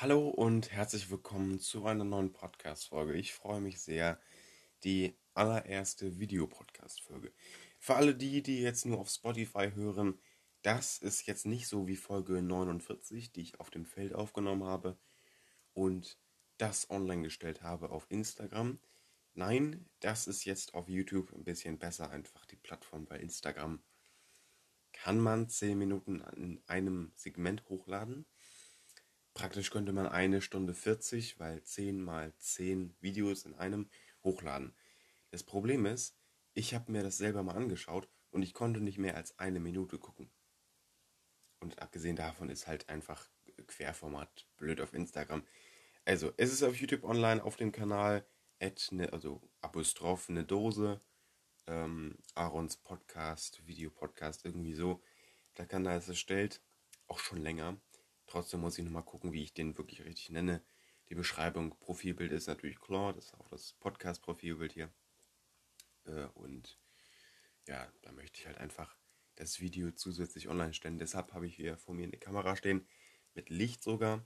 Hallo und herzlich willkommen zu einer neuen Podcast-Folge. Ich freue mich sehr, die allererste Videopodcast-Folge. Für alle die, die jetzt nur auf Spotify hören, das ist jetzt nicht so wie Folge 49, die ich auf dem Feld aufgenommen habe und das online gestellt habe auf Instagram. Nein, das ist jetzt auf YouTube ein bisschen besser, einfach die Plattform bei Instagram. Kann man 10 Minuten in einem Segment hochladen Praktisch könnte man eine Stunde 40, weil 10 mal 10 Videos in einem hochladen. Das Problem ist, ich habe mir das selber mal angeschaut und ich konnte nicht mehr als eine Minute gucken. Und abgesehen davon ist halt einfach Querformat blöd auf Instagram. Also, es ist auf YouTube online auf dem Kanal, ne, also Apostroph, eine Dose, ähm, Aarons Podcast, Videopodcast, irgendwie so. Der Kanal ist erstellt, auch schon länger. Trotzdem muss ich nochmal gucken, wie ich den wirklich richtig nenne. Die Beschreibung, Profilbild ist natürlich klar, das ist auch das Podcast-Profilbild hier. Äh, und ja, da möchte ich halt einfach das Video zusätzlich online stellen. Deshalb habe ich hier vor mir eine Kamera stehen, mit Licht sogar.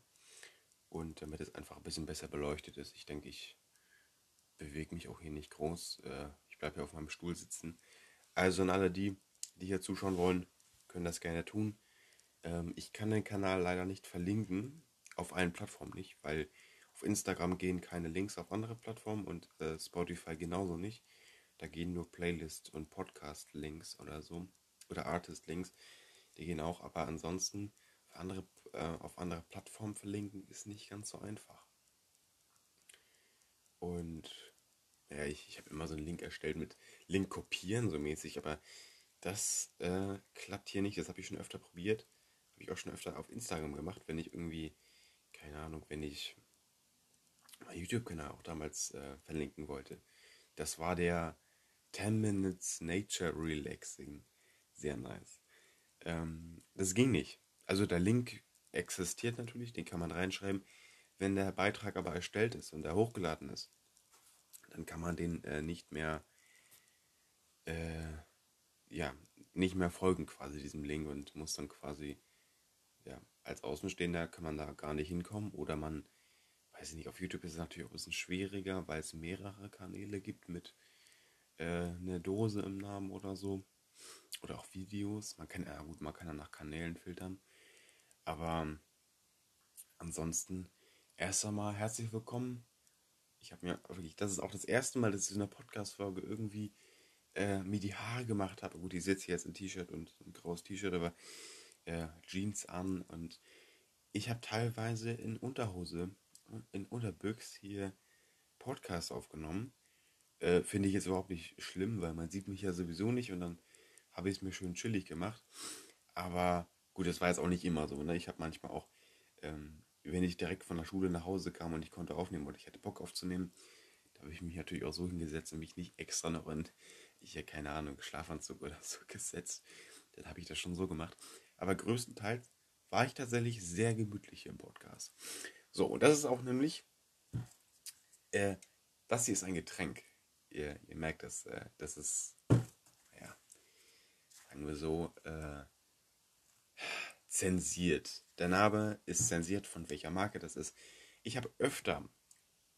Und damit es einfach ein bisschen besser beleuchtet ist. Ich denke, ich bewege mich auch hier nicht groß. Äh, ich bleibe hier auf meinem Stuhl sitzen. Also an alle die, die hier zuschauen wollen, können das gerne tun. Ähm, ich kann den Kanal leider nicht verlinken, auf allen Plattformen nicht, weil auf Instagram gehen keine Links auf andere Plattformen und äh, Spotify genauso nicht. Da gehen nur Playlist- und Podcast-Links oder so. Oder Artist-Links. Die gehen auch, aber ansonsten auf andere, äh, auf andere Plattformen verlinken ist nicht ganz so einfach. Und ja, ich, ich habe immer so einen Link erstellt mit Link kopieren, so mäßig, aber das äh, klappt hier nicht. Das habe ich schon öfter probiert. Habe ich auch schon öfter auf Instagram gemacht, wenn ich irgendwie, keine Ahnung, wenn ich mein YouTube-Kanal auch damals äh, verlinken wollte. Das war der 10 Minutes Nature Relaxing. Sehr nice. Ähm, das ging nicht. Also der Link existiert natürlich, den kann man reinschreiben. Wenn der Beitrag aber erstellt ist und er hochgeladen ist, dann kann man den äh, nicht mehr, äh, ja, nicht mehr folgen quasi diesem Link und muss dann quasi ja, als Außenstehender kann man da gar nicht hinkommen. Oder man, weiß ich nicht, auf YouTube ist es natürlich auch ein bisschen schwieriger, weil es mehrere Kanäle gibt mit äh, einer Dose im Namen oder so. Oder auch Videos. Man kann, ja gut, man kann ja nach Kanälen filtern. Aber ansonsten erst einmal herzlich willkommen. Ich habe mir wirklich, das ist auch das erste Mal, dass ich in einer Podcast-Folge irgendwie äh, mir die Haare gemacht habe. Gut, ich sitze jetzt in T-Shirt und ein graues T-Shirt, aber äh, Jeans an und ich habe teilweise in Unterhose, in Unterbüchs hier Podcast aufgenommen. Äh, Finde ich jetzt überhaupt nicht schlimm, weil man sieht mich ja sowieso nicht und dann habe ich es mir schön chillig gemacht. Aber gut, das war jetzt auch nicht immer so. Ne? Ich habe manchmal auch, ähm, wenn ich direkt von der Schule nach Hause kam und ich konnte aufnehmen oder ich hatte Bock aufzunehmen, da habe ich mich natürlich auch so hingesetzt und mich nicht extra noch in, ich ja keine Ahnung, Schlafanzug oder so gesetzt. Dann habe ich das schon so gemacht. Aber größtenteils war ich tatsächlich sehr gemütlich im Podcast. So, und das ist auch nämlich, äh, das hier ist ein Getränk. Ihr, ihr merkt das, äh, das ist, ja, sagen wir so, äh, zensiert. Der Name ist zensiert, von welcher Marke das ist. Ich habe öfter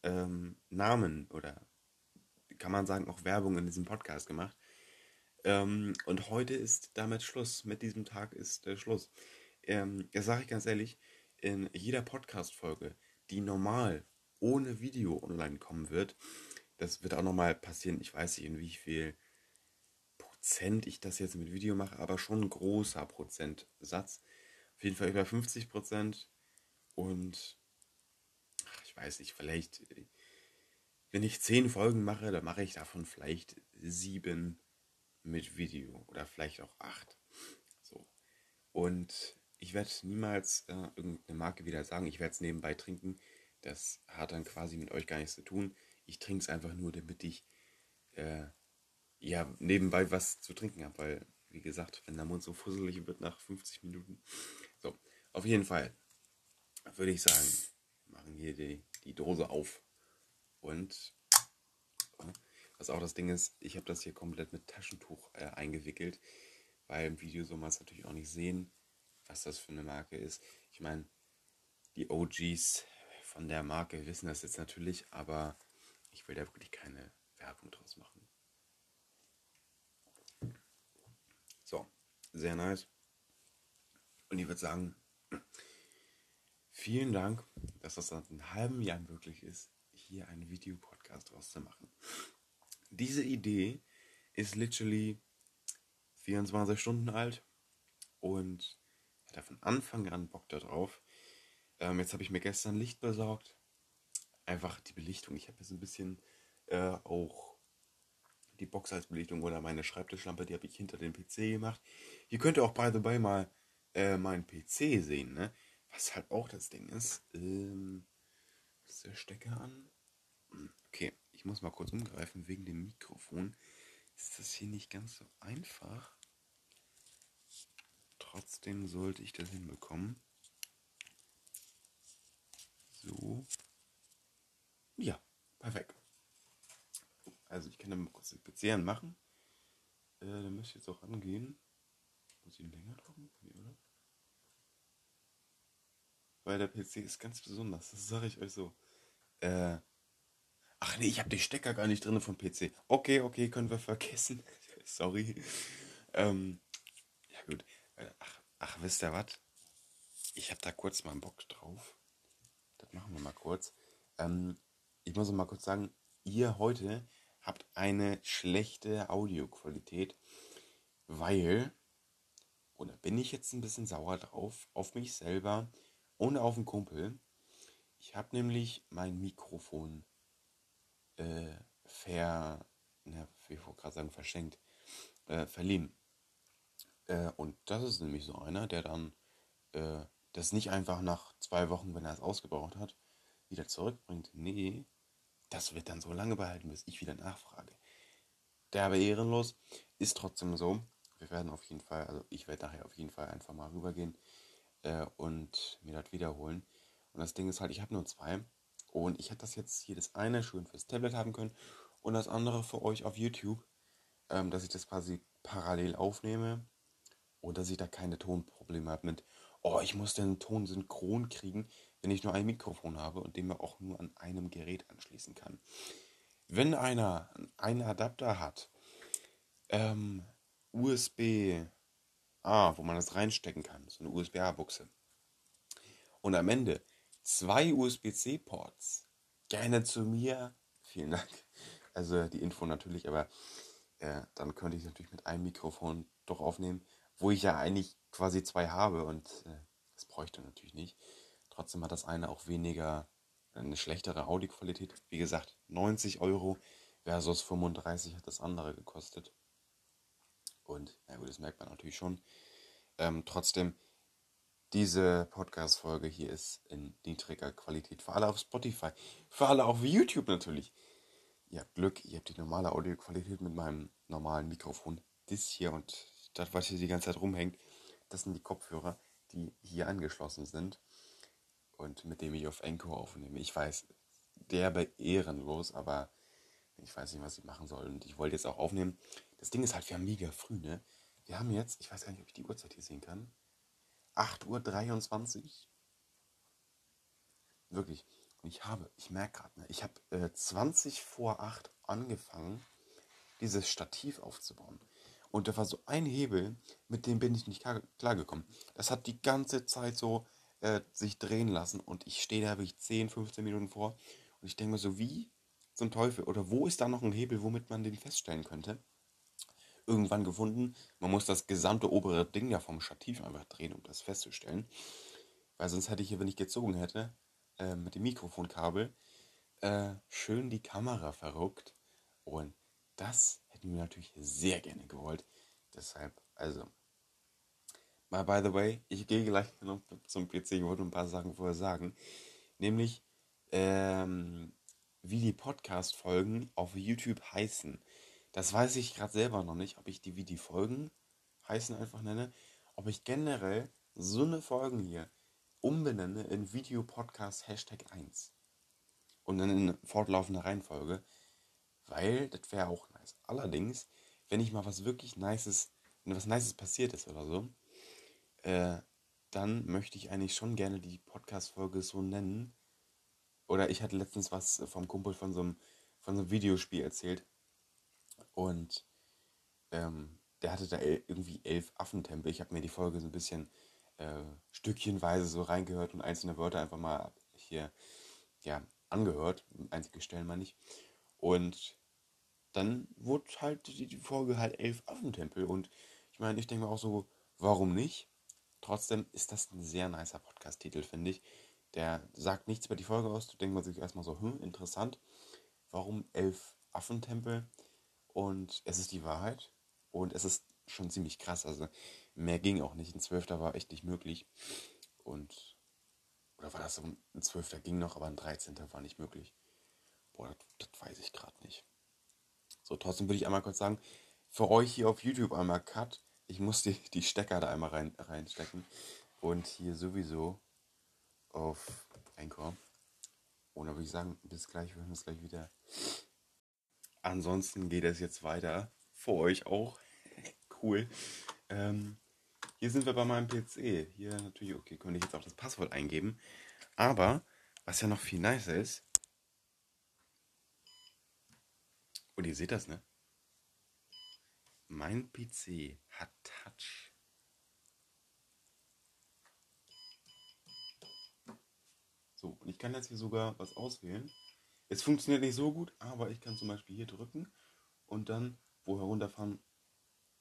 ähm, Namen oder kann man sagen auch Werbung in diesem Podcast gemacht. Ähm, und heute ist damit Schluss. Mit diesem Tag ist äh, Schluss. Ähm, das sage ich ganz ehrlich, in jeder Podcast-Folge, die normal ohne Video online kommen wird, das wird auch nochmal passieren. Ich weiß nicht, in wie viel Prozent ich das jetzt mit Video mache, aber schon ein großer Prozentsatz. Auf jeden Fall über 50 Prozent. Und ach, ich weiß nicht, vielleicht, wenn ich zehn Folgen mache, dann mache ich davon vielleicht sieben mit Video oder vielleicht auch acht. So. Und ich werde niemals äh, irgendeine Marke wieder sagen, ich werde es nebenbei trinken. Das hat dann quasi mit euch gar nichts zu tun. Ich trinke es einfach nur, damit ich äh, ja nebenbei was zu trinken habe, weil, wie gesagt, wenn der Mund so fusselig wird nach 50 Minuten. So, auf jeden Fall würde ich sagen, machen hier die, die Dose auf und was auch das Ding ist, ich habe das hier komplett mit Taschentuch äh, eingewickelt, weil im Video soll man es natürlich auch nicht sehen, was das für eine Marke ist. Ich meine, Die OGs von der Marke wissen das jetzt natürlich, aber ich will da wirklich keine Werbung draus machen. So, sehr nice. Und ich würde sagen, vielen Dank, dass das seit einem halben Jahr möglich ist, hier einen Videopodcast draus zu machen. Diese Idee ist literally 24 Stunden alt und hatte von Anfang an Bock darauf. Ähm, jetzt habe ich mir gestern Licht besorgt. Einfach die Belichtung. Ich habe jetzt ein bisschen äh, auch die Box als Belichtung oder meine Schreibtischlampe, die habe ich hinter den PC gemacht. Ihr könnt auch by the way mal äh, meinen PC sehen, ne? Was halt auch das Ding ist. Ähm, ist der Stecker an? Okay, ich muss mal kurz umgreifen wegen dem Mikrofon. Ist das hier nicht ganz so einfach? Trotzdem sollte ich das hinbekommen. So. Ja, perfekt. Also ich kann dann mal kurz den PC anmachen. Äh, dann müsste ich jetzt auch angehen. Muss ich ihn länger drücken? Nee, oder? Weil der PC ist ganz besonders, das sage ich euch so. Äh, ach nee, ich habe die Stecker gar nicht drin vom PC. Okay, okay, können wir vergessen. Sorry. Ähm, ja gut. Äh, ach, ach, wisst ihr was? Ich habe da kurz mal Bock drauf. Das machen wir mal kurz. Ähm, ich muss mal kurz sagen, ihr heute habt eine schlechte Audioqualität, weil, oder bin ich jetzt ein bisschen sauer drauf, auf mich selber und auf den Kumpel. Ich habe nämlich mein Mikrofon äh, ver, na, ich wollte gerade sagen verschenkt, äh, verliehen. Äh, und das ist nämlich so einer, der dann äh, das nicht einfach nach zwei Wochen, wenn er es ausgebraucht hat, wieder zurückbringt. Nee, das wird dann so lange behalten, bis ich wieder nachfrage. Der aber ehrenlos ist trotzdem so. Wir werden auf jeden Fall, also ich werde nachher auf jeden Fall einfach mal rübergehen äh, und mir das wiederholen. Und das Ding ist halt, ich habe nur zwei. Und ich hätte das jetzt hier das eine schön fürs Tablet haben können und das andere für euch auf YouTube, ähm, dass ich das quasi parallel aufnehme und dass ich da keine Tonprobleme habe mit, oh, ich muss den Ton synchron kriegen, wenn ich nur ein Mikrofon habe und den man auch nur an einem Gerät anschließen kann. Wenn einer einen Adapter hat, ähm, USB A, wo man das reinstecken kann, so eine USB-A-Buchse, und am Ende zwei USB-C-Ports, gerne zu mir, vielen Dank, also die Info natürlich, aber äh, dann könnte ich natürlich mit einem Mikrofon doch aufnehmen, wo ich ja eigentlich quasi zwei habe und äh, das bräuchte natürlich nicht. Trotzdem hat das eine auch weniger, eine schlechtere Audioqualität. Wie gesagt, 90 Euro versus 35 hat das andere gekostet. Und, na gut, das merkt man natürlich schon. Ähm, trotzdem, diese Podcast-Folge hier ist in niedriger Qualität. Für alle auf Spotify, für alle auf YouTube natürlich. Ihr habt Glück, ihr habt die normale Audioqualität mit meinem normalen Mikrofon. Das hier und das, was hier die ganze Zeit rumhängt, das sind die Kopfhörer, die hier angeschlossen sind und mit dem ich auf Encore aufnehme. Ich weiß, derbe ehrenlos, aber ich weiß nicht, was ich machen soll. Und ich wollte jetzt auch aufnehmen. Das Ding ist halt, wir haben mega früh, ne? Wir haben jetzt, ich weiß gar nicht, ob ich die Uhrzeit hier sehen kann. 8.23 Uhr. Wirklich. Und ich habe, ich merke gerade, ne, ich habe äh, 20 vor 8 angefangen, dieses Stativ aufzubauen. Und da war so ein Hebel, mit dem bin ich nicht klargekommen. Das hat die ganze Zeit so äh, sich drehen lassen und ich stehe da wirklich 10, 15 Minuten vor und ich denke mir so, wie zum Teufel? Oder wo ist da noch ein Hebel, womit man den feststellen könnte? Irgendwann gefunden, man muss das gesamte obere Ding ja vom Stativ einfach drehen, um das festzustellen. Weil sonst hätte ich hier, wenn ich gezogen hätte, äh, mit dem Mikrofonkabel, äh, schön die Kamera verruckt. Und das hätten wir natürlich sehr gerne gewollt. Deshalb, also. Mal by the way, ich gehe gleich noch zum PC, ich wollte ein paar Sachen vorher sagen. Nämlich, ähm, wie die Podcast-Folgen auf YouTube heißen. Das weiß ich gerade selber noch nicht, ob ich die wie die Folgen heißen einfach nenne, ob ich generell so eine Folgen hier umbenenne in Video Podcast Hashtag 1 und dann in fortlaufender Reihenfolge, weil das wäre auch nice. Allerdings, wenn ich mal was wirklich Nices, wenn was Nices passiert ist oder so, äh, dann möchte ich eigentlich schon gerne die Podcast-Folge so nennen. Oder ich hatte letztens was vom Kumpel von so einem, von so einem Videospiel erzählt. Und ähm, der hatte da irgendwie elf Affentempel. Ich habe mir die Folge so ein bisschen äh, stückchenweise so reingehört und einzelne Wörter einfach mal hier ja, angehört. Einzige Stellen meine ich. Und dann wurde halt die, die Folge halt elf Affentempel. Und ich meine, ich denke mir auch so, warum nicht? Trotzdem ist das ein sehr nicer Podcast-Titel, finde ich. Der sagt nichts über die Folge aus. Da denkt man sich erstmal so, hm, interessant. Warum elf Affentempel? Und es ist die Wahrheit. Und es ist schon ziemlich krass. Also mehr ging auch nicht. Ein Zwölfter war echt nicht möglich. Und. Oder war das so? Ein Zwölfter ging noch, aber ein Dreizehnter war nicht möglich. Boah, das, das weiß ich gerade nicht. So, trotzdem würde ich einmal kurz sagen, für euch hier auf YouTube einmal Cut. Ich muss die, die Stecker da einmal rein, reinstecken. Und hier sowieso auf Anchor. Und dann würde ich sagen, bis gleich, wir hören uns gleich wieder. Ansonsten geht es jetzt weiter. Für euch auch. cool. Ähm, hier sind wir bei meinem PC. Hier natürlich, okay, könnte ich jetzt auch das Passwort eingeben. Aber, was ja noch viel nicer ist, und ihr seht das, ne? Mein PC hat Touch. So, und ich kann jetzt hier sogar was auswählen. Es funktioniert nicht so gut, aber ich kann zum Beispiel hier drücken und dann wo herunterfahren.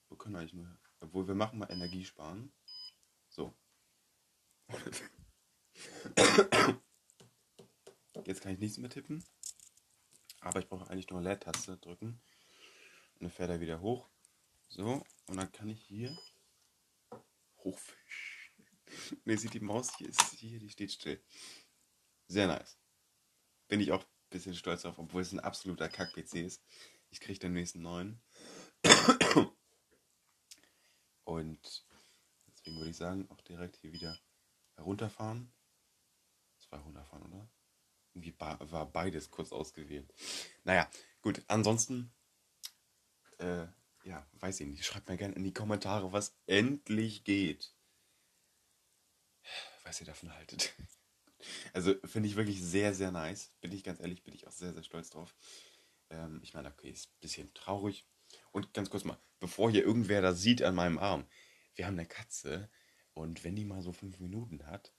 Wir können eigentlich nur. Obwohl wir machen mal Energie sparen. So. Jetzt kann ich nichts mehr tippen. Aber ich brauche eigentlich nur Leertaste drücken. Und dann fährt er wieder hoch. So. Und dann kann ich hier hochfischen. Ihr seht die Maus hier ist hier, die steht still. Sehr nice. Bin ich auch bisschen stolz drauf, obwohl es ein absoluter Kack-PC ist. Ich kriege den nächsten neuen. Und deswegen würde ich sagen, auch direkt hier wieder herunterfahren. Zwei runterfahren, oder? Irgendwie war beides kurz ausgewählt. Naja, gut. Ansonsten, äh, ja, weiß ich nicht. Schreibt mir gerne in die Kommentare, was endlich geht. Was ihr davon haltet. Also finde ich wirklich sehr, sehr nice. Bin ich ganz ehrlich, bin ich auch sehr, sehr stolz drauf. Ähm, ich meine, okay, ist ein bisschen traurig. Und ganz kurz mal, bevor hier irgendwer das sieht an meinem Arm. Wir haben eine Katze und wenn die mal so fünf Minuten hat,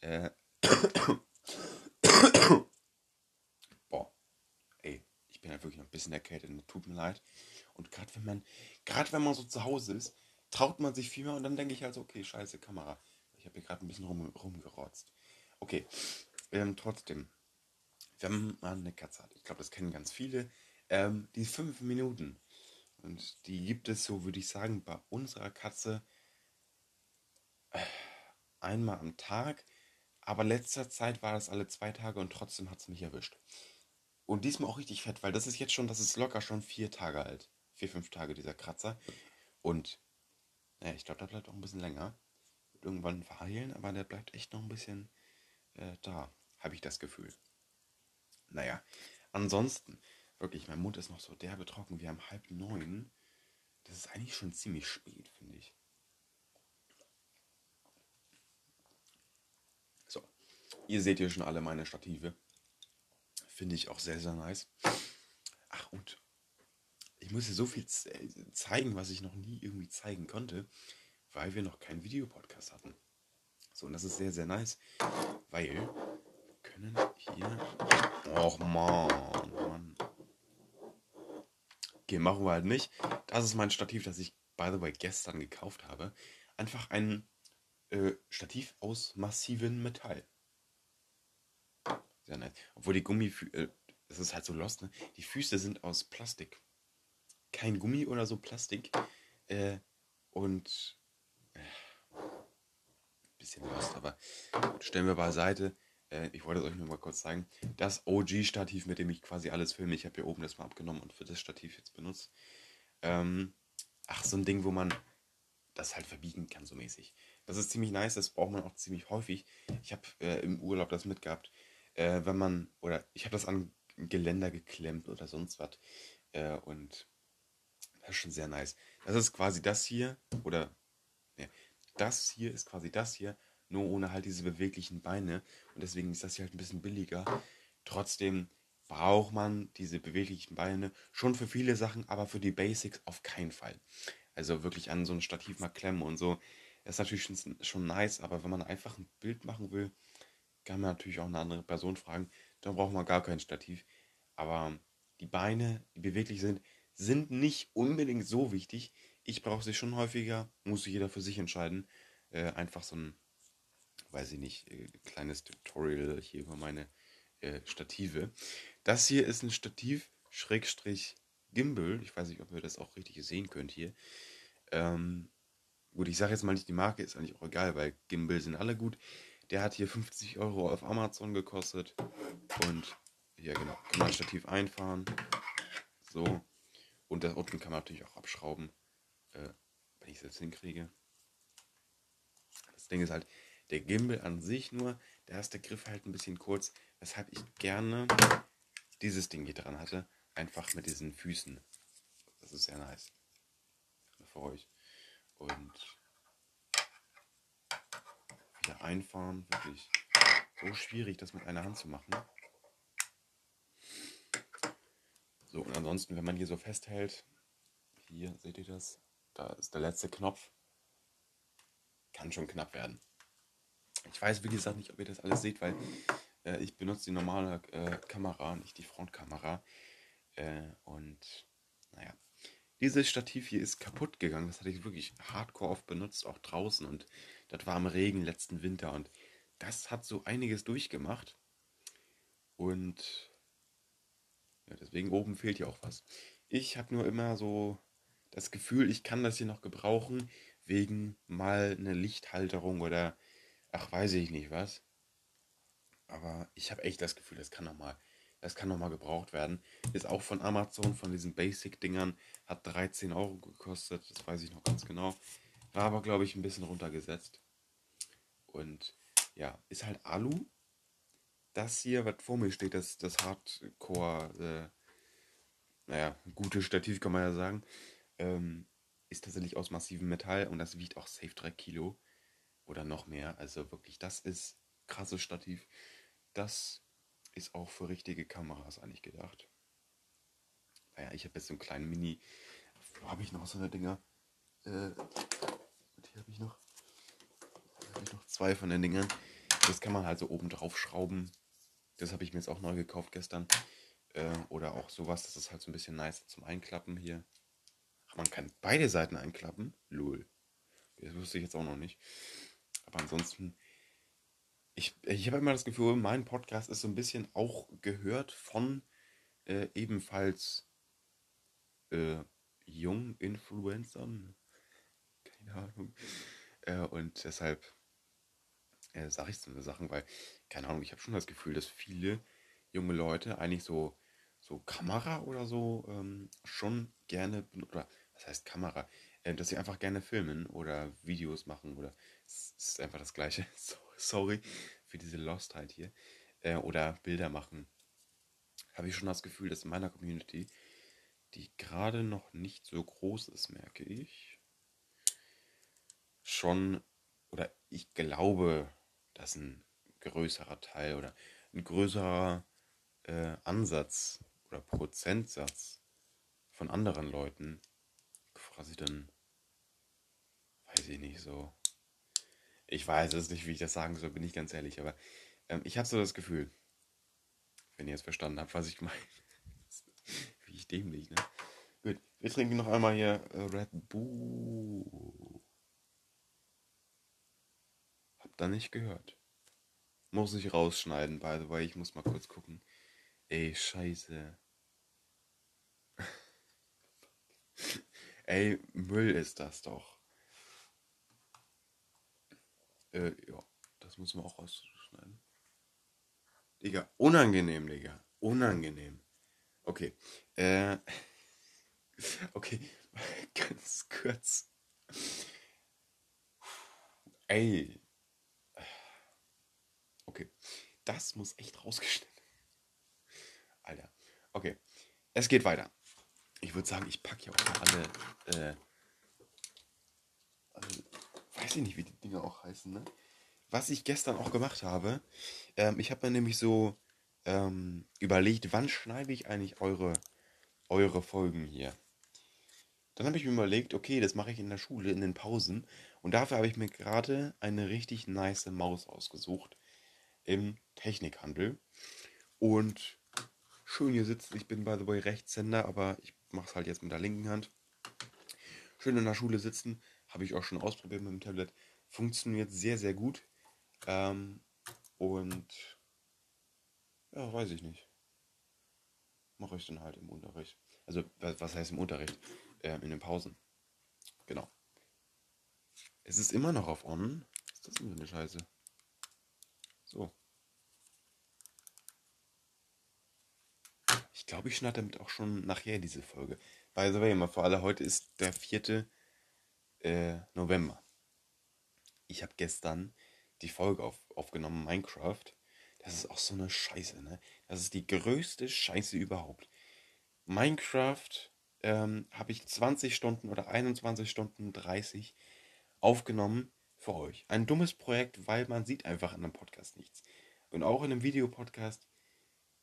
äh, boah, ey, ich bin halt wirklich noch ein bisschen erkältet, tut mir leid. Und gerade wenn man, gerade wenn man so zu Hause ist, traut man sich viel mehr und dann denke ich halt so, okay, scheiße, Kamera. Ich habe hier gerade ein bisschen rum, rumgerotzt. Okay, ähm, trotzdem, wenn man eine Katze hat, ich glaube, das kennen ganz viele, ähm, die fünf Minuten. Und die gibt es, so würde ich sagen, bei unserer Katze äh, einmal am Tag. Aber letzter Zeit war das alle zwei Tage und trotzdem hat es mich erwischt. Und diesmal auch richtig fett, weil das ist jetzt schon, das ist locker schon vier Tage alt. Vier, fünf Tage dieser Kratzer. Und naja, ich glaube, der bleibt auch ein bisschen länger. Wird irgendwann verheilen, aber der bleibt echt noch ein bisschen äh, da, habe ich das Gefühl. Naja, ansonsten, wirklich, mein Mund ist noch so derbe trocken. Wir haben halb neun. Das ist eigentlich schon ziemlich spät, finde ich. So, ihr seht hier schon alle meine Stative. Finde ich auch sehr, sehr nice. Ach, und ich muss dir so viel zeigen, was ich noch nie irgendwie zeigen konnte, weil wir noch keinen Videopodcast hatten. So, und das ist sehr, sehr nice, weil wir können hier... Och, man, Mann. Okay, machen wir halt nicht. Das ist mein Stativ, das ich, by the way, gestern gekauft habe. Einfach ein äh, Stativ aus massivem Metall. Sehr nice. Obwohl die Gummi... Äh, das ist halt so lost, ne? Die Füße sind aus Plastik. Kein Gummi oder so Plastik. Äh, und bisschen lost, aber stellen wir beiseite. Äh, ich wollte es euch nur mal kurz zeigen. Das OG-Stativ, mit dem ich quasi alles filme. Ich habe hier oben das mal abgenommen und für das Stativ jetzt benutzt. Ähm, ach, so ein Ding, wo man das halt verbiegen kann, so mäßig. Das ist ziemlich nice, das braucht man auch ziemlich häufig. Ich habe äh, im Urlaub das mitgehabt. Äh, wenn man, oder ich habe das an Geländer geklemmt oder sonst was. Äh, und das ist schon sehr nice. Das ist quasi das hier, oder das hier ist quasi das hier, nur ohne halt diese beweglichen Beine. Und deswegen ist das hier halt ein bisschen billiger. Trotzdem braucht man diese beweglichen Beine schon für viele Sachen, aber für die Basics auf keinen Fall. Also wirklich an so ein Stativ mal klemmen und so. Das ist natürlich schon, schon nice, aber wenn man einfach ein Bild machen will, kann man natürlich auch eine andere Person fragen. Dann braucht man gar kein Stativ. Aber die Beine, die beweglich sind, sind nicht unbedingt so wichtig. Ich brauche sie schon häufiger, muss jeder für sich entscheiden. Äh, einfach so ein, weiß ich nicht, äh, kleines Tutorial hier über meine äh, Stative. Das hier ist ein Stativ, Schrägstrich Gimbal. Ich weiß nicht, ob ihr das auch richtig sehen könnt hier. Ähm, gut, ich sage jetzt mal nicht die Marke, ist eigentlich auch egal, weil Gimbal sind alle gut. Der hat hier 50 Euro auf Amazon gekostet. Und hier, genau, kann man Stativ einfahren. So. Und da unten kann man natürlich auch abschrauben, äh, wenn ich es jetzt hinkriege. Das Ding ist halt, der Gimbal an sich nur, da ist der Griff halt ein bisschen kurz, weshalb ich gerne dieses Ding hier dran hatte. Einfach mit diesen Füßen. Das ist sehr nice. Für euch. Und wieder einfahren, wirklich so schwierig, das mit einer Hand zu machen. So, und ansonsten, wenn man hier so festhält, hier seht ihr das, da ist der letzte Knopf, kann schon knapp werden. Ich weiß, wie gesagt, nicht, ob ihr das alles seht, weil äh, ich benutze die normale äh, Kamera, nicht die Frontkamera. Äh, und naja, dieses Stativ hier ist kaputt gegangen. Das hatte ich wirklich hardcore oft benutzt, auch draußen. Und das war im Regen letzten Winter. Und das hat so einiges durchgemacht. Und ja, deswegen oben fehlt ja auch was. Ich habe nur immer so das Gefühl, ich kann das hier noch gebrauchen, wegen mal eine Lichthalterung oder ach, weiß ich nicht was. Aber ich habe echt das Gefühl, das kann noch mal, das gebraucht werden. Ist auch von Amazon, von diesen Basic-Dingern, hat 13 Euro gekostet, das weiß ich noch ganz genau. War aber, glaube ich, ein bisschen runtergesetzt. Und ja, ist halt Alu, das hier, was vor mir steht, das, das Hardcore, äh, naja, gute Stativ kann man ja sagen, ähm, ist tatsächlich aus massivem Metall und das wiegt auch safe 3 Kilo oder noch mehr. Also wirklich, das ist krasses Stativ. Das ist auch für richtige Kameras eigentlich gedacht. Naja, ich habe jetzt so einen kleinen Mini. Wo habe ich noch so eine Dinger? Äh, hier habe ich noch. Habe ich noch zwei von den Dingern. Das kann man halt so oben drauf schrauben. Das habe ich mir jetzt auch neu gekauft gestern. Äh, oder auch sowas, das ist halt so ein bisschen nice zum Einklappen hier. Man kann beide Seiten einklappen. Lul. Das wusste ich jetzt auch noch nicht. Aber ansonsten, ich, ich habe immer das Gefühl, mein Podcast ist so ein bisschen auch gehört von äh, ebenfalls äh, jungen Influencern. Keine Ahnung. Äh, und deshalb äh, sage ich so eine Sachen, weil keine Ahnung, ich habe schon das Gefühl, dass viele junge Leute eigentlich so, so Kamera oder so ähm, schon gerne, oder was heißt Kamera, äh, dass sie einfach gerne filmen oder Videos machen oder es ist einfach das Gleiche. Sorry für diese Lostheit hier. Äh, oder Bilder machen. Habe ich schon das Gefühl, dass in meiner Community, die gerade noch nicht so groß ist, merke ich, schon, oder ich glaube, dass ein größerer Teil oder ein größerer äh, Ansatz oder Prozentsatz von anderen Leuten quasi dann, weiß ich nicht, so. Ich weiß es nicht, wie ich das sagen soll, bin ich ganz ehrlich, aber ähm, ich habe so das Gefühl, wenn ihr jetzt verstanden habt, was ich meine. wie ich dämlich, ne? Gut, wir trinken noch einmal hier äh, Red Bull. Habt ihr nicht gehört? Muss ich rausschneiden, by the way. Ich muss mal kurz gucken. Ey, scheiße. Ey, Müll ist das doch. Äh, ja, das muss man auch rausschneiden. Digga, unangenehm, Digga. Unangenehm. Okay. Äh. Okay, ganz kurz. Ey, Okay. Das muss echt rausgeschnitten. Alter. Okay. Es geht weiter. Ich würde sagen, ich packe hier auch mal alle. Äh, also, weiß ich nicht, wie die Dinge auch heißen, ne? Was ich gestern auch gemacht habe, ähm, ich habe mir nämlich so ähm, überlegt, wann schneide ich eigentlich eure, eure Folgen hier? Dann habe ich mir überlegt, okay, das mache ich in der Schule, in den Pausen. Und dafür habe ich mir gerade eine richtig nice Maus ausgesucht im Technikhandel. Und schön hier sitzt, ich bin by the way Rechtshänder, aber ich mache es halt jetzt mit der linken Hand. Schön in der Schule sitzen, habe ich auch schon ausprobiert mit dem Tablet. Funktioniert sehr, sehr gut. Ähm, und ja, weiß ich nicht. Mache ich dann halt im Unterricht. Also, was heißt im Unterricht? Ähm, in den Pausen. Genau. Es ist immer noch auf On. Was ist das denn für eine Scheiße? So. Ich glaube, ich schneide damit auch schon nachher diese Folge. By the way, mal für alle, heute ist der 4. Äh, November. Ich habe gestern die Folge auf, aufgenommen, Minecraft. Das ist auch so eine Scheiße, ne? Das ist die größte Scheiße überhaupt. Minecraft ähm, habe ich 20 Stunden oder 21 Stunden 30 aufgenommen für euch. Ein dummes Projekt, weil man sieht einfach in einem Podcast nichts. Und auch in einem Videopodcast,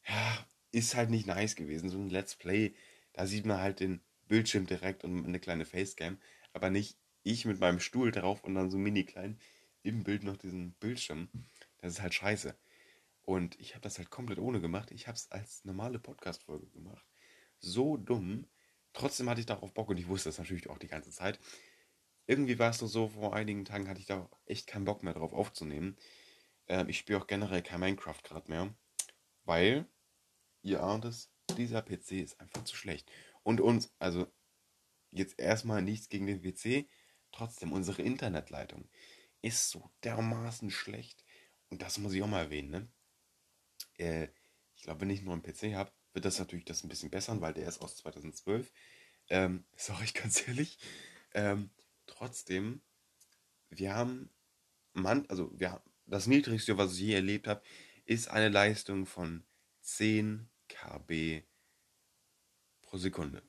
ja, ist halt nicht nice gewesen. So ein Let's Play, da sieht man halt den Bildschirm direkt und eine kleine Facecam, aber nicht ich mit meinem Stuhl drauf und dann so mini klein im Bild noch diesen Bildschirm. Das ist halt scheiße. Und ich habe das halt komplett ohne gemacht. Ich habe es als normale Podcast-Folge gemacht. So dumm. Trotzdem hatte ich darauf Bock und ich wusste das natürlich auch die ganze Zeit. Irgendwie war es nur so, vor einigen Tagen hatte ich da echt keinen Bock mehr drauf aufzunehmen. Ähm, ich spiele auch generell kein Minecraft gerade mehr. Weil, ihr ahnt es, dieser PC ist einfach zu schlecht. Und uns, also jetzt erstmal nichts gegen den PC, trotzdem unsere Internetleitung ist so dermaßen schlecht. Und das muss ich auch mal erwähnen, ne? Äh, ich glaube, wenn ich nur einen PC habe, wird das natürlich das ein bisschen bessern, weil der ist aus 2012. Ähm, sag ganz ehrlich. Ähm, trotzdem, wir haben, man, also wir das niedrigste, was ich je erlebt habe, ist eine Leistung von 10 KB pro Sekunde.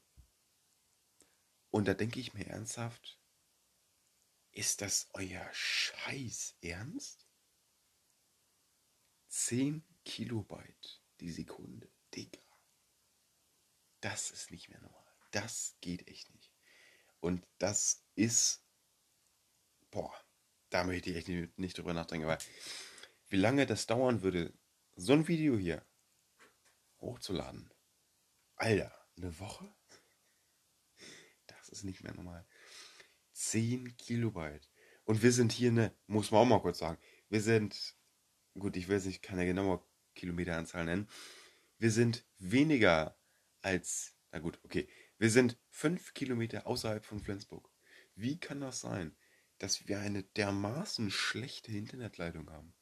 Und da denke ich mir ernsthaft, ist das euer Scheiß Ernst? 10 Kilobyte die Sekunde, Digga. Das ist nicht mehr normal. Das geht echt nicht. Und das ist, boah, da möchte ich echt nicht, nicht drüber nachdenken, weil wie lange das dauern würde, so ein Video hier hochzuladen. Alter, eine Woche? Das ist nicht mehr normal. 10 Kilobyte. Und wir sind hier eine, muss man auch mal kurz sagen, wir sind, gut, ich will jetzt nicht keine genaue Kilometeranzahl nennen, wir sind weniger als, na gut, okay, wir sind 5 Kilometer außerhalb von Flensburg. Wie kann das sein, dass wir eine dermaßen schlechte Internetleitung haben?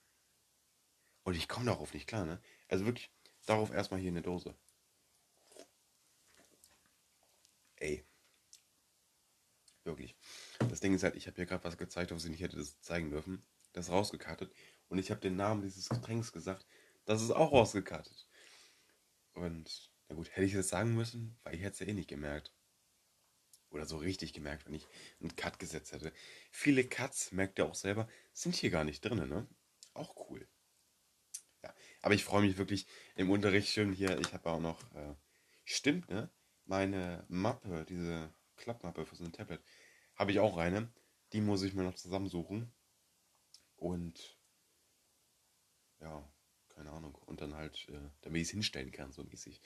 Und ich komme darauf nicht klar, ne? Also wirklich, darauf erstmal hier eine Dose. Ey. Wirklich. Das Ding ist halt, ich habe hier gerade was gezeigt, was ich nicht hätte das zeigen dürfen. Das ist rausgekartet. Und ich habe den Namen dieses Getränks gesagt. Das ist auch rausgekartet. Und, na gut, hätte ich das sagen müssen, weil ich hätte es ja eh nicht gemerkt. Oder so richtig gemerkt, wenn ich einen Cut gesetzt hätte. Viele Cuts, merkt ihr auch selber, sind hier gar nicht drin, ne? Auch cool. Aber ich freue mich wirklich im Unterricht schön hier. Ich habe auch noch, äh, stimmt, ne? Meine Mappe, diese Klappmappe für so ein Tablet, habe ich auch eine. Die muss ich mir noch zusammensuchen. Und ja, keine Ahnung. Und dann halt, äh, damit ich es hinstellen kann, so mäßig.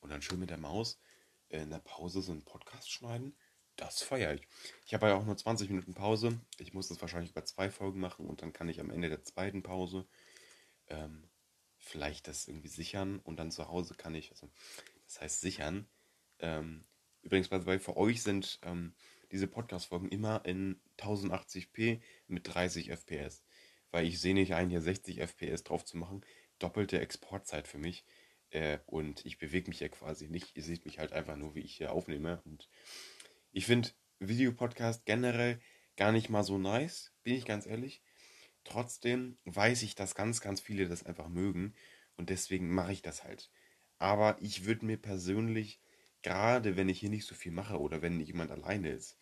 Und dann schön mit der Maus äh, in der Pause so einen Podcast schneiden. Das feiere ich. Ich habe ja auch nur 20 Minuten Pause. Ich muss das wahrscheinlich bei zwei Folgen machen und dann kann ich am Ende der zweiten Pause ähm, vielleicht das irgendwie sichern und dann zu Hause kann ich, also das heißt sichern. Ähm, übrigens, bei für euch sind ähm, diese Podcast-Folgen immer in 1080p mit 30 FPS. Weil ich sehe nicht ein, hier 60 FPS drauf zu machen. Doppelte Exportzeit für mich. Äh, und ich bewege mich ja quasi nicht. Ihr seht mich halt einfach nur, wie ich hier aufnehme. Und ich finde Videopodcast generell gar nicht mal so nice, bin ich ganz ehrlich. Trotzdem weiß ich, dass ganz, ganz viele das einfach mögen. Und deswegen mache ich das halt. Aber ich würde mir persönlich gerade wenn ich hier nicht so viel mache oder wenn jemand alleine ist,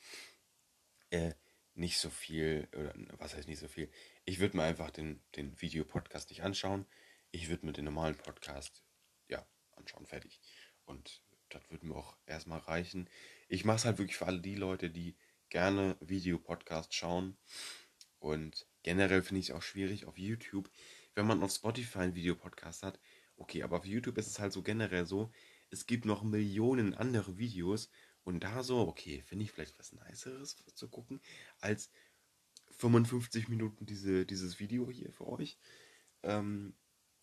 äh, nicht so viel, oder was heißt nicht so viel? Ich würde mir einfach den, den Videopodcast nicht anschauen. Ich würde mir den normalen Podcast, ja, anschauen, fertig. Und das würde mir auch erstmal reichen. Ich mache es halt wirklich für alle die Leute, die gerne Videopodcast schauen. Und generell finde ich es auch schwierig auf YouTube, wenn man auf Spotify einen Videopodcast hat. Okay, aber auf YouTube ist es halt so generell so, es gibt noch Millionen andere Videos und da so, okay, finde ich vielleicht was Niceres zu gucken, als 55 Minuten diese, dieses Video hier für euch. Ähm,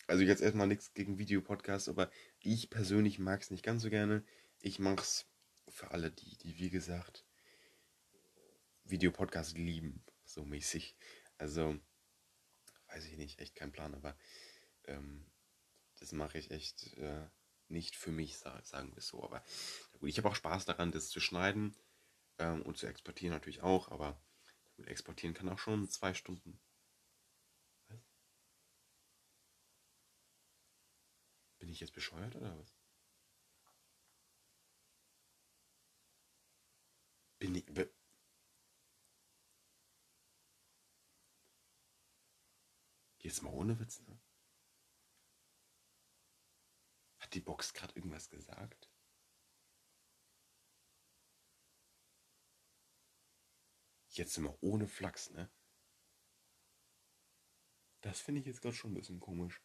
also jetzt erstmal nichts gegen Videopodcasts, aber ich persönlich mag es nicht ganz so gerne. Ich mache es für alle, die, die wie gesagt Videopodcast lieben, so mäßig. Also, weiß ich nicht, echt kein Plan, aber ähm, das mache ich echt äh, nicht für mich, sagen wir es so. Aber gut, ich habe auch Spaß daran, das zu schneiden ähm, und zu exportieren natürlich auch, aber gut, exportieren kann auch schon zwei Stunden. Was? Bin ich jetzt bescheuert oder was? Bin ich. Be Jetzt mal ohne Witz, ne? Hat die Box gerade irgendwas gesagt? Jetzt immer ohne Flachs, ne? Das finde ich jetzt gerade schon ein bisschen komisch.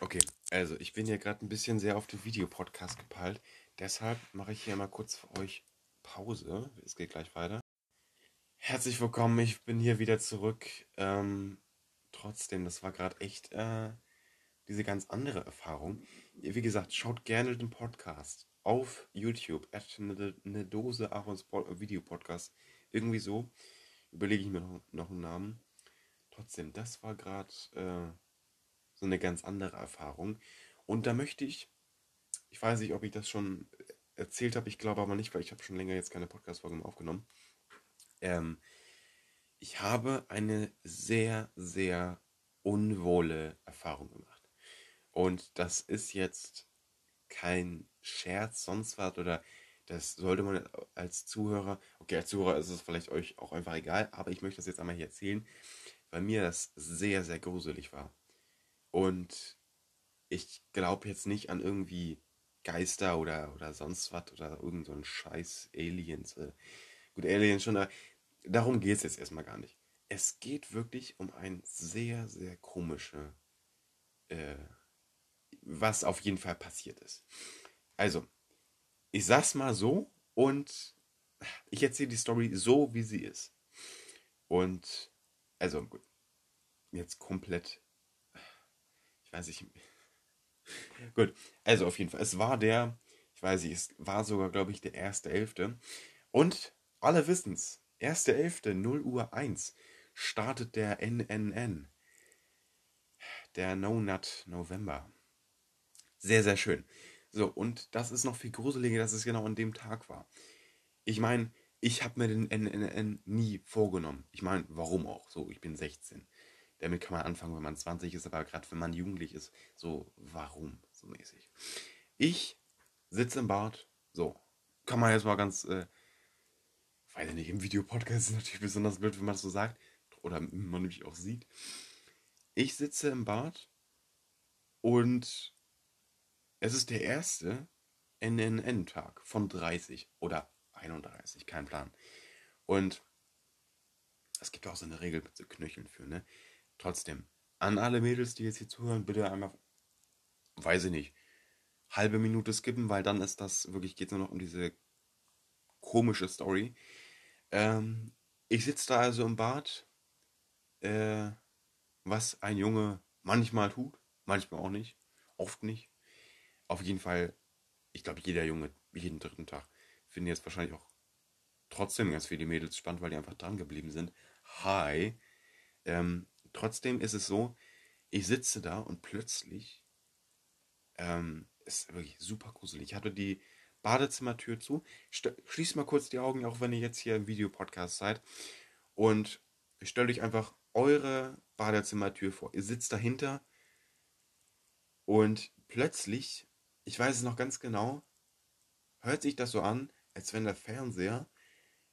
Okay, also ich bin hier gerade ein bisschen sehr auf den Videopodcast gepeilt. Deshalb mache ich hier mal kurz für euch Pause. Es geht gleich weiter. Herzlich willkommen, ich bin hier wieder zurück. Ähm, trotzdem, das war gerade echt äh, diese ganz andere Erfahrung. Wie gesagt, schaut gerne den Podcast auf YouTube. Eine, eine Dose Aarons Videopodcast. Irgendwie so. Überlege ich mir noch, noch einen Namen. Trotzdem, das war gerade äh, so eine ganz andere Erfahrung. Und da möchte ich, ich weiß nicht, ob ich das schon erzählt habe, ich glaube aber nicht, weil ich habe schon länger jetzt keine Podcast-Folge mehr aufgenommen. Ähm, ich habe eine sehr, sehr unwohle Erfahrung gemacht. Und das ist jetzt kein Scherz, sonst was, oder das sollte man als Zuhörer, okay, als Zuhörer ist es vielleicht euch auch einfach egal, aber ich möchte das jetzt einmal hier erzählen, weil mir das sehr, sehr gruselig war. Und ich glaube jetzt nicht an irgendwie Geister oder, oder sonst was oder irgend so Scheiß Aliens. Gut, Aliens schon, darum geht es jetzt erstmal gar nicht. Es geht wirklich um ein sehr, sehr komische, äh, was auf jeden Fall passiert ist. Also, ich sag's mal so und ich erzähle die Story so, wie sie ist. Und, also, gut, jetzt komplett, ich weiß nicht, gut, also auf jeden Fall, es war der, ich weiß nicht, es war sogar, glaube ich, der erste Elfte. Und alle wissen's, 1.11. 0 Uhr 1 startet der NNN. Der No Nut November. Sehr, sehr schön. So, und das ist noch viel gruseliger, dass es genau an dem Tag war. Ich meine, ich habe mir den NNN nie vorgenommen. Ich meine, warum auch? So, ich bin 16. Damit kann man anfangen, wenn man 20 ist, aber gerade wenn man jugendlich ist, so, warum? So mäßig. Ich sitze im Bad, so, kann man jetzt mal ganz äh, weiß ich nicht, im Videopodcast ist es natürlich besonders blöd, wenn man das so sagt. Oder man nämlich auch sieht. Ich sitze im Bad und es ist der erste NNN-Tag von 30 oder 31, kein Plan. Und es gibt auch so eine Regel mit so Knöcheln für, ne? Trotzdem, an alle Mädels, die jetzt hier zuhören, bitte einmal, weiß ich nicht, halbe Minute skippen, weil dann ist das wirklich, geht es nur noch um diese komische Story. Ähm, ich sitze da also im Bad, äh, was ein Junge manchmal tut, manchmal auch nicht, oft nicht. Auf jeden Fall, ich glaube, jeder Junge, jeden dritten Tag, finden jetzt wahrscheinlich auch trotzdem ganz viele Mädels spannend, weil die einfach dran geblieben sind. Hi. Ähm, trotzdem ist es so, ich sitze da und plötzlich ähm, ist wirklich super gruselig. Ich hatte die Badezimmertür zu. Schließt mal kurz die Augen, auch wenn ihr jetzt hier im Videopodcast seid. Und stellt euch einfach eure Badezimmertür vor. Ihr sitzt dahinter und plötzlich, ich weiß es noch ganz genau, hört sich das so an, als wenn der Fernseher,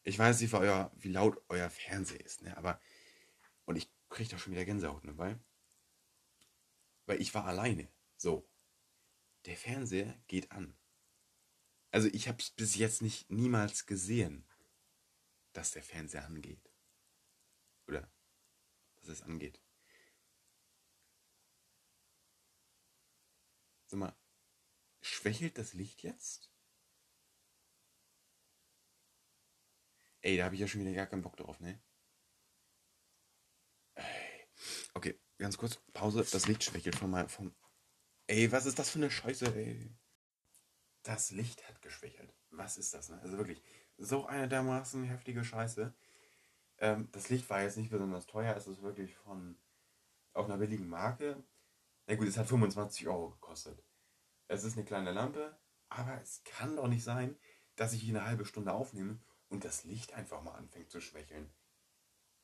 ich weiß nicht, wie, euer, wie laut euer Fernseher ist, ne? aber, und ich kriege da schon wieder Gänsehaut dabei, weil ich war alleine. So, der Fernseher geht an. Also ich habe es bis jetzt nicht niemals gesehen, dass der Fernseher angeht. Oder dass es angeht. Sag mal, schwächelt das Licht jetzt? Ey, da habe ich ja schon wieder gar keinen Bock drauf, ne? Okay, ganz kurz, Pause. Das Licht schwächelt von mal vom. Ey, was ist das für eine Scheiße, ey? Das Licht hat geschwächelt. Was ist das, ne? Also wirklich, so eine dermaßen heftige Scheiße. Ähm, das Licht war jetzt nicht besonders teuer, es ist wirklich von auf einer billigen Marke. Na gut, es hat 25 Euro gekostet. Es ist eine kleine Lampe, aber es kann doch nicht sein, dass ich eine halbe Stunde aufnehme und das Licht einfach mal anfängt zu schwächeln.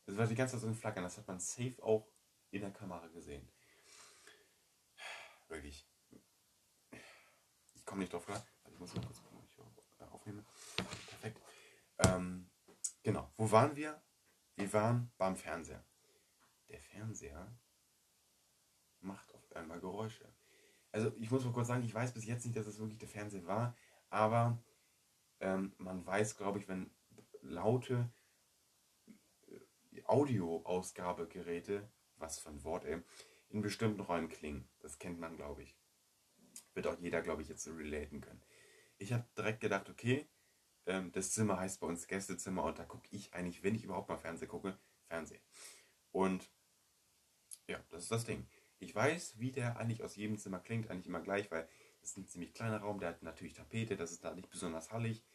Es war die ganze Zeit so ein Flackern, das hat man safe auch in der Kamera gesehen. Wirklich. Komme nicht drauf klar. Ich muss mal kurz gucken, ob ich aufnehme. Perfekt. Ähm, genau. Wo waren wir? Wir waren beim Fernseher. Der Fernseher macht auf einmal Geräusche. Also ich muss mal kurz sagen, ich weiß bis jetzt nicht, dass es wirklich der Fernseher war, aber ähm, man weiß, glaube ich, wenn laute äh, Audioausgabegeräte, was für ein Wort, ey, in bestimmten Räumen klingen. Das kennt man, glaube ich. Wird auch jeder, glaube ich, jetzt so relaten können. Ich habe direkt gedacht, okay, ähm, das Zimmer heißt bei uns Gästezimmer und da gucke ich eigentlich, wenn ich überhaupt mal Fernsehen gucke, Fernsehen. Und ja, das ist das Ding. Ich weiß, wie der eigentlich aus jedem Zimmer klingt, eigentlich immer gleich, weil es ist ein ziemlich kleiner Raum, der hat natürlich Tapete, das ist da nicht besonders hallig.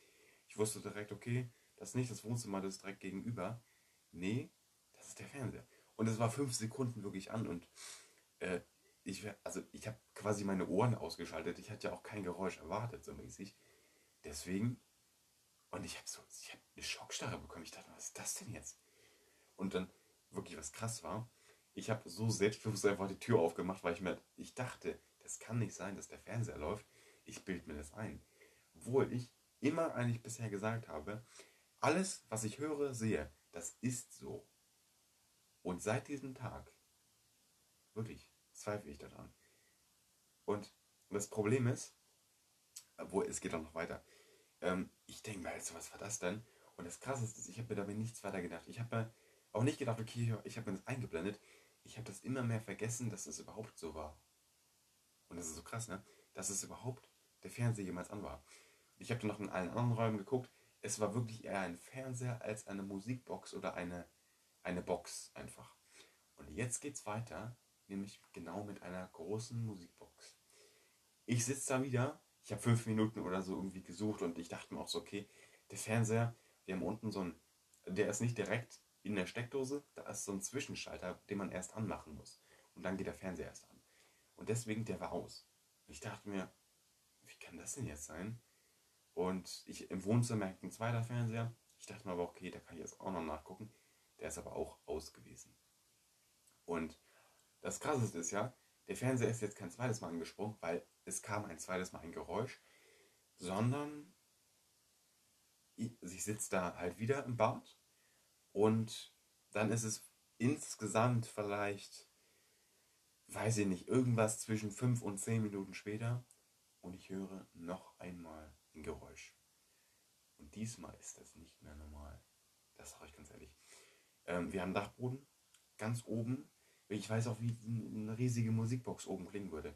Ich wusste direkt, okay, das ist nicht das Wohnzimmer, das ist direkt gegenüber. Nee, das ist der Fernseher. Und es war fünf Sekunden wirklich an und äh, ich, also ich habe quasi meine Ohren ausgeschaltet. Ich hatte ja auch kein Geräusch erwartet, so mäßig. Deswegen, und ich habe so, ich habe eine Schockstarre bekommen. Ich dachte, was ist das denn jetzt? Und dann wirklich was krass war, ich habe so selbstbewusst einfach die Tür aufgemacht, weil ich mir, ich dachte, das kann nicht sein, dass der Fernseher läuft. Ich bild mir das ein. Obwohl ich immer eigentlich bisher gesagt habe, alles, was ich höre, sehe, das ist so. Und seit diesem Tag, wirklich, zweifle ich daran. Und das Problem ist, obwohl es geht auch noch weiter, ähm, ich denke mir, also, was war das denn? Und das Krasseste ist, ich habe mir dabei nichts weiter gedacht. Ich habe mir auch nicht gedacht, okay, ich habe mir das eingeblendet. Ich habe das immer mehr vergessen, dass es überhaupt so war. Und das ist so krass, ne? Dass es überhaupt der Fernseher jemals an war. Ich habe dann noch in allen anderen Räumen geguckt. Es war wirklich eher ein Fernseher als eine Musikbox oder eine, eine Box einfach. Und jetzt geht's weiter, nämlich genau mit einer großen Musikbox. Ich sitze da wieder, ich habe fünf Minuten oder so irgendwie gesucht und ich dachte mir auch so, okay, der Fernseher, wir haben unten so ein, der ist nicht direkt in der Steckdose, da ist so ein Zwischenschalter, den man erst anmachen muss. Und dann geht der Fernseher erst an. Und deswegen, der war aus. Ich dachte mir, wie kann das denn jetzt sein? Und ich, im Wohnzimmer hängt ein zweiter Fernseher. Ich dachte mir aber, okay, da kann ich jetzt auch noch nachgucken. Der ist aber auch aus gewesen. Und das Krasseste ist ja, der Fernseher ist jetzt kein zweites Mal angesprungen, weil es kam ein zweites Mal ein Geräusch, sondern ich sitze da halt wieder im Bad und dann ist es insgesamt vielleicht, weiß ich nicht, irgendwas zwischen fünf und zehn Minuten später und ich höre noch einmal ein Geräusch. Und diesmal ist das nicht mehr normal. Das sage ich ganz ehrlich. Ähm, wir haben Dachboden, ganz oben. Ich weiß auch, wie eine riesige Musikbox oben klingen würde.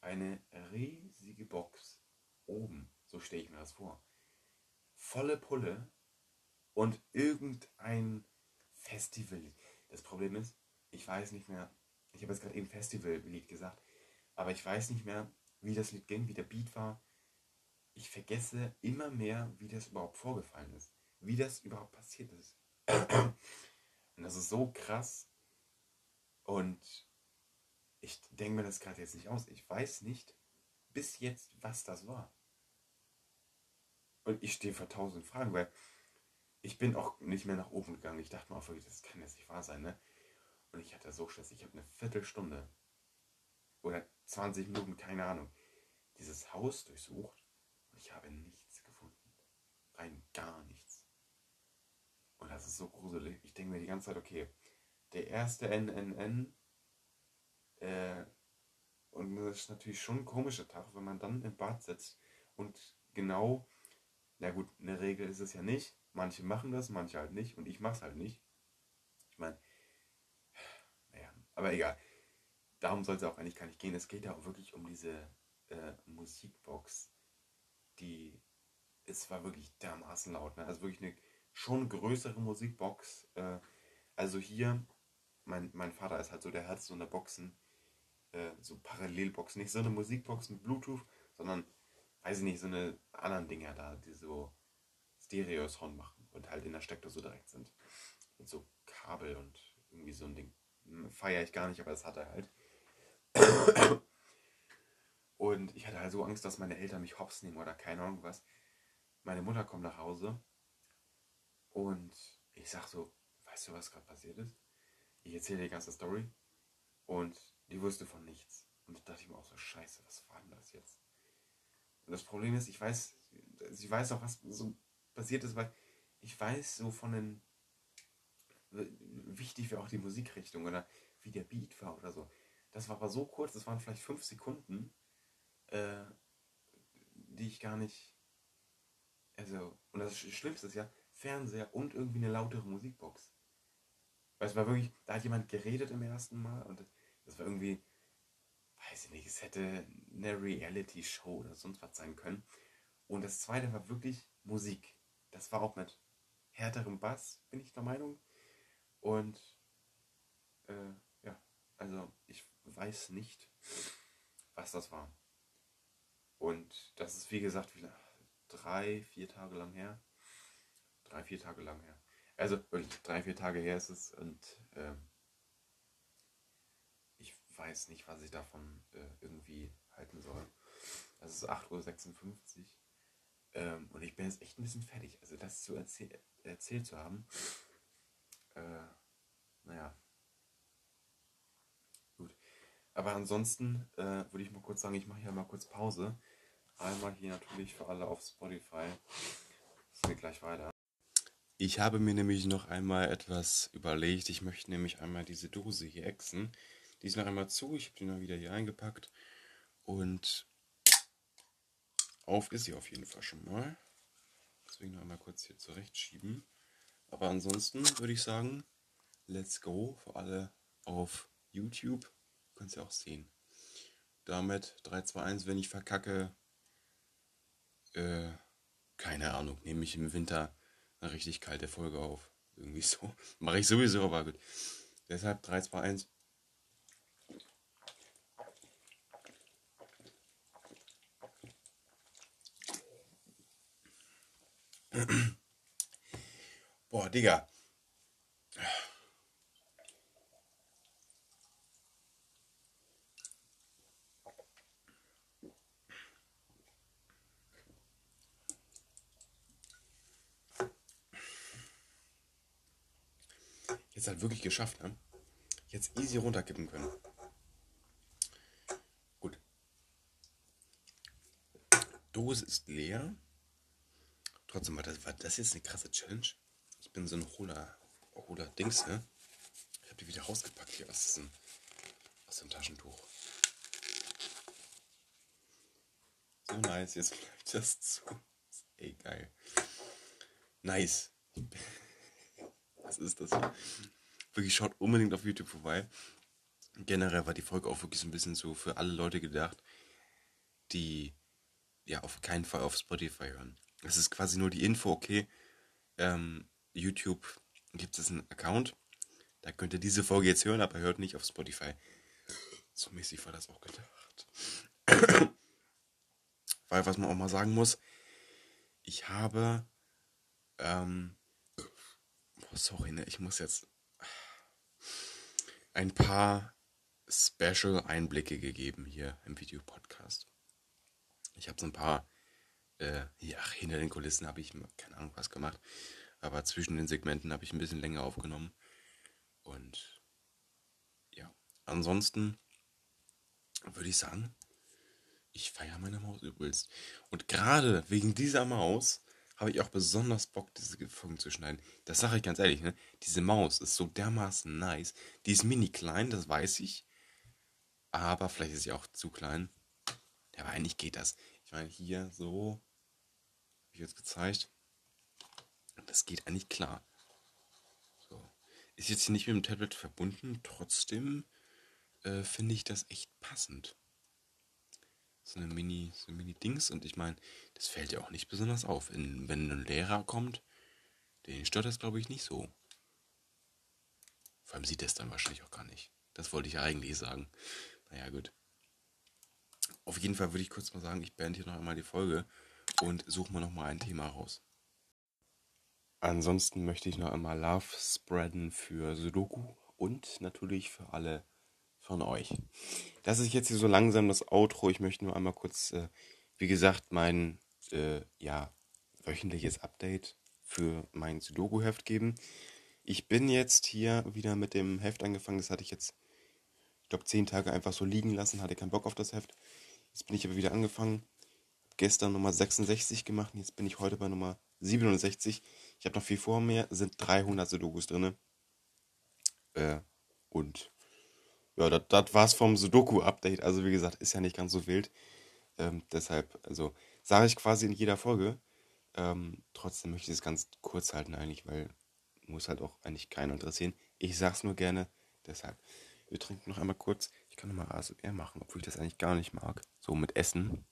Eine riesige Box oben, so stelle ich mir das vor. Volle Pulle und irgendein Festival. Das Problem ist, ich weiß nicht mehr, ich habe jetzt gerade eben Festivallied gesagt, aber ich weiß nicht mehr, wie das Lied ging, wie der Beat war. Ich vergesse immer mehr, wie das überhaupt vorgefallen ist, wie das überhaupt passiert ist. Und das ist so krass. Und ich denke mir das gerade jetzt nicht aus. Ich weiß nicht bis jetzt, was das war. Und ich stehe vor tausend Fragen, weil ich bin auch nicht mehr nach oben gegangen. Ich dachte mir auch das kann jetzt nicht wahr sein, ne? Und ich hatte so Stress. Ich habe eine Viertelstunde oder 20 Minuten, keine Ahnung, dieses Haus durchsucht und ich habe nichts rein gar nichts. Und das ist so gruselig. Ich denke mir die ganze Zeit, okay, der erste NNN, äh, und das ist natürlich schon ein komischer Tag, wenn man dann im Bad sitzt und genau, na gut, eine Regel ist es ja nicht. Manche machen das, manche halt nicht und ich mach's halt nicht. Ich meine, naja, aber egal. Darum soll es auch eigentlich gar nicht gehen. Es geht ja auch wirklich um diese äh, Musikbox, die, es war wirklich dermaßen laut. Ne? Also wirklich eine schon größere Musikbox. Äh, also hier, mein, mein Vater ist halt so, der hat so eine Boxen, äh, so Parallelboxen, nicht so eine Musikbox mit Bluetooth, sondern, weiß ich nicht, so eine anderen Dinger da, die so Stereo-Sound machen und halt in der Steckdose direkt sind. Mit so Kabel und irgendwie so ein Ding. Hm, Feiere ich gar nicht, aber das hat er halt. Und ich hatte halt so Angst, dass meine Eltern mich hops nehmen oder keine Ahnung was. Meine Mutter kommt nach Hause und ich sag so, weißt du, was gerade passiert ist? Ich erzähle die ganze Story und die wusste von nichts. Und da dachte ich mir auch so, scheiße, was war denn das jetzt? Und das Problem ist, ich weiß, sie weiß auch, was so passiert ist, weil ich weiß so von den, wichtig wäre auch die Musikrichtung oder wie der Beat war oder so. Das war aber so kurz, das waren vielleicht fünf Sekunden, äh, die ich gar nicht, also, und das Schlimmste ist ja, Fernseher und irgendwie eine lautere Musikbox. Weil es war wirklich, da hat jemand geredet im ersten Mal und das war irgendwie, weiß ich nicht, es hätte eine Reality-Show oder sonst was sein können. Und das zweite war wirklich Musik. Das war auch mit härterem Bass, bin ich der Meinung. Und äh, ja, also ich weiß nicht, was das war. Und das ist wie gesagt wieder drei, vier Tage lang her. Drei, vier Tage lang her. Also wirklich drei, vier Tage her ist es und äh, ich weiß nicht, was ich davon äh, irgendwie halten soll. Das ist 8.56 Uhr. Ähm, und ich bin jetzt echt ein bisschen fertig. Also das zu erzäh erzählt zu haben. Äh, naja. Gut. Aber ansonsten äh, würde ich mal kurz sagen, ich mache hier mal kurz Pause. Einmal hier natürlich für alle auf Spotify. Es geht gleich weiter. Ich habe mir nämlich noch einmal etwas überlegt. Ich möchte nämlich einmal diese Dose hier exen. Die ist noch einmal zu. Ich habe die noch wieder hier eingepackt. Und auf ist sie auf jeden Fall schon mal. Deswegen noch einmal kurz hier zurechtschieben. Aber ansonsten würde ich sagen, let's go für alle auf YouTube. Du kannst ja auch sehen. Damit 3, 2, 1, wenn ich verkacke, äh, keine Ahnung, nehme ich im Winter eine richtig kalte Folge auf. Irgendwie so. Mache ich sowieso, aber gut. Deshalb 3, 2, 1. Boah, Digga. Jetzt halt wirklich geschafft, ne? Jetzt easy runterkippen können. Gut. Dose ist leer. Trotzdem war das, war das jetzt eine krasse Challenge. Ich bin so ein hohler, Dings, ne? Ich habe die wieder rausgepackt hier aus dem, aus dem Taschentuch. So nice, jetzt bleibt das zu. Ey, geil. Nice. Was ist das? Wirklich schaut unbedingt auf YouTube vorbei. Generell war die Folge auch wirklich so ein bisschen so für alle Leute gedacht, die ja auf keinen Fall auf Spotify hören. Es ist quasi nur die Info, okay, ähm, YouTube gibt es einen Account, da könnt ihr diese Folge jetzt hören, aber hört nicht auf Spotify. So mäßig war das auch gedacht. Weil, was man auch mal sagen muss, ich habe ähm, Oh, sorry, ne? Ich muss jetzt ein paar Special-Einblicke gegeben hier im Videopodcast. Ich habe so ein paar, äh, ja, hinter den Kulissen habe ich keine Ahnung was gemacht, aber zwischen den Segmenten habe ich ein bisschen länger aufgenommen. Und ja, ansonsten würde ich sagen, ich feiere meine Maus übelst. Und gerade wegen dieser Maus habe ich auch besonders Bock, diese Folgen zu schneiden. Das sage ich ganz ehrlich, ne? Diese Maus ist so dermaßen nice. Die ist mini klein, das weiß ich. Aber vielleicht ist sie auch zu klein. Aber eigentlich geht das. Ich meine, hier so, wie jetzt gezeigt, das geht eigentlich klar. So. Ist jetzt hier nicht mit dem Tablet verbunden, trotzdem äh, finde ich das echt passend. So eine Mini, so Mini-Dings und ich meine, das fällt ja auch nicht besonders auf. In, wenn ein Lehrer kommt, den stört das glaube ich nicht so. Vor allem sieht er es dann wahrscheinlich auch gar nicht. Das wollte ich eigentlich sagen. Naja, gut. Auf jeden Fall würde ich kurz mal sagen, ich beende hier noch einmal die Folge und suche mal noch mal ein Thema raus. Ansonsten möchte ich noch einmal Love spreaden für Sudoku und natürlich für alle von euch. Das ist jetzt hier so langsam das Outro. Ich möchte nur einmal kurz, äh, wie gesagt, mein äh, ja, wöchentliches Update für mein Sudoku-Heft geben. Ich bin jetzt hier wieder mit dem Heft angefangen. Das hatte ich jetzt, ich glaube, zehn Tage einfach so liegen lassen. Hatte keinen Bock auf das Heft. Jetzt bin ich aber wieder angefangen. Gestern Nummer 66 gemacht. Jetzt bin ich heute bei Nummer 67. Ich habe noch viel vor mir. Sind 300 Sudokus drin. Äh, und ja, das war's vom Sudoku-Update. Also wie gesagt, ist ja nicht ganz so wild. Ähm, deshalb, also sage ich quasi in jeder Folge. Ähm, trotzdem möchte ich es ganz kurz halten eigentlich, weil muss halt auch eigentlich keiner interessieren. Ich sag's nur gerne, deshalb. Wir trinken noch einmal kurz. Ich kann nochmal ASMR machen, obwohl ich das eigentlich gar nicht mag. So mit Essen.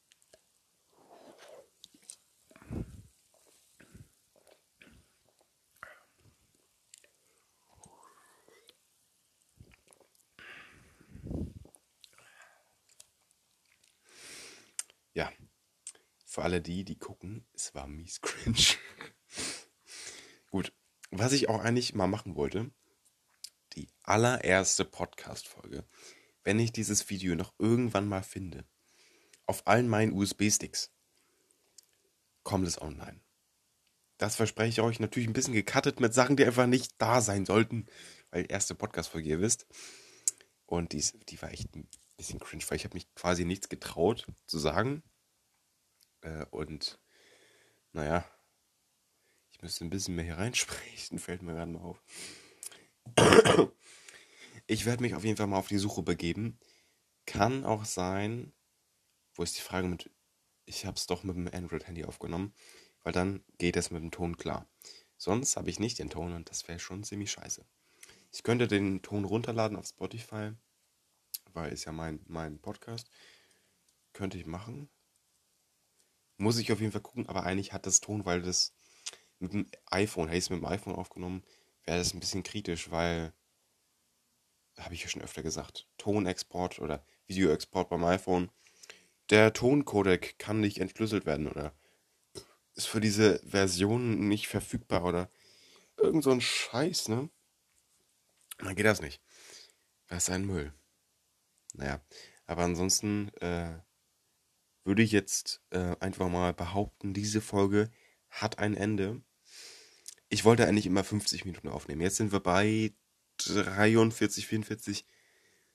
Ja, für alle die, die gucken, es war mies cringe. Gut, was ich auch eigentlich mal machen wollte, die allererste Podcast-Folge, wenn ich dieses Video noch irgendwann mal finde, auf allen meinen USB-Sticks, kommt es online. Das verspreche ich euch natürlich ein bisschen gecuttet mit Sachen, die einfach nicht da sein sollten, weil erste Podcast-Folge, ihr wisst. Und die, die war echt ein bisschen cringe, weil ich habe mich quasi nichts getraut zu sagen. Äh, und naja, ich müsste ein bisschen mehr hier reinsprechen, fällt mir gerade mal auf. Ich werde mich auf jeden Fall mal auf die Suche begeben. Kann auch sein, wo ist die Frage mit, ich habe es doch mit dem Android-Handy aufgenommen, weil dann geht es mit dem Ton klar. Sonst habe ich nicht den Ton und das wäre schon ziemlich scheiße. Ich könnte den Ton runterladen auf Spotify, weil ist ja mein, mein Podcast. Könnte ich machen. Muss ich auf jeden Fall gucken, aber eigentlich hat das Ton, weil das mit dem iPhone, hätte ich es mit dem iPhone aufgenommen, wäre das ein bisschen kritisch, weil, habe ich ja schon öfter gesagt, Tonexport oder Videoexport beim iPhone, der Toncodec kann nicht entschlüsselt werden oder ist für diese Version nicht verfügbar oder irgend so ein Scheiß, ne? Dann geht das nicht. Das ist ein Müll. Naja, aber ansonsten äh, würde ich jetzt äh, einfach mal behaupten, diese Folge hat ein Ende ich wollte eigentlich immer 50 Minuten aufnehmen. Jetzt sind wir bei 43, 44.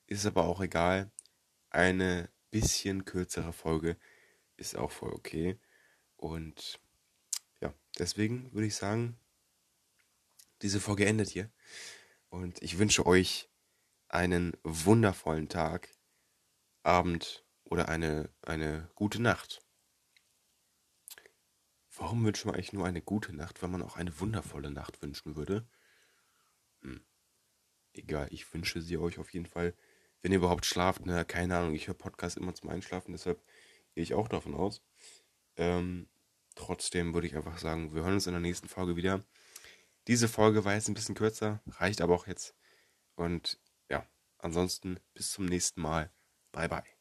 Ist aber auch egal. Eine bisschen kürzere Folge ist auch voll okay. Und ja, deswegen würde ich sagen, diese Folge endet hier. Und ich wünsche euch einen wundervollen Tag, Abend oder eine, eine gute Nacht. Warum wünscht man eigentlich nur eine gute Nacht, wenn man auch eine wundervolle Nacht wünschen würde? Hm. Egal, ich wünsche sie euch auf jeden Fall. Wenn ihr überhaupt schlaft, ne, keine Ahnung, ich höre Podcasts immer zum Einschlafen, deshalb gehe ich auch davon aus. Ähm, trotzdem würde ich einfach sagen, wir hören uns in der nächsten Folge wieder. Diese Folge war jetzt ein bisschen kürzer, reicht aber auch jetzt. Und ja, ansonsten bis zum nächsten Mal. Bye bye.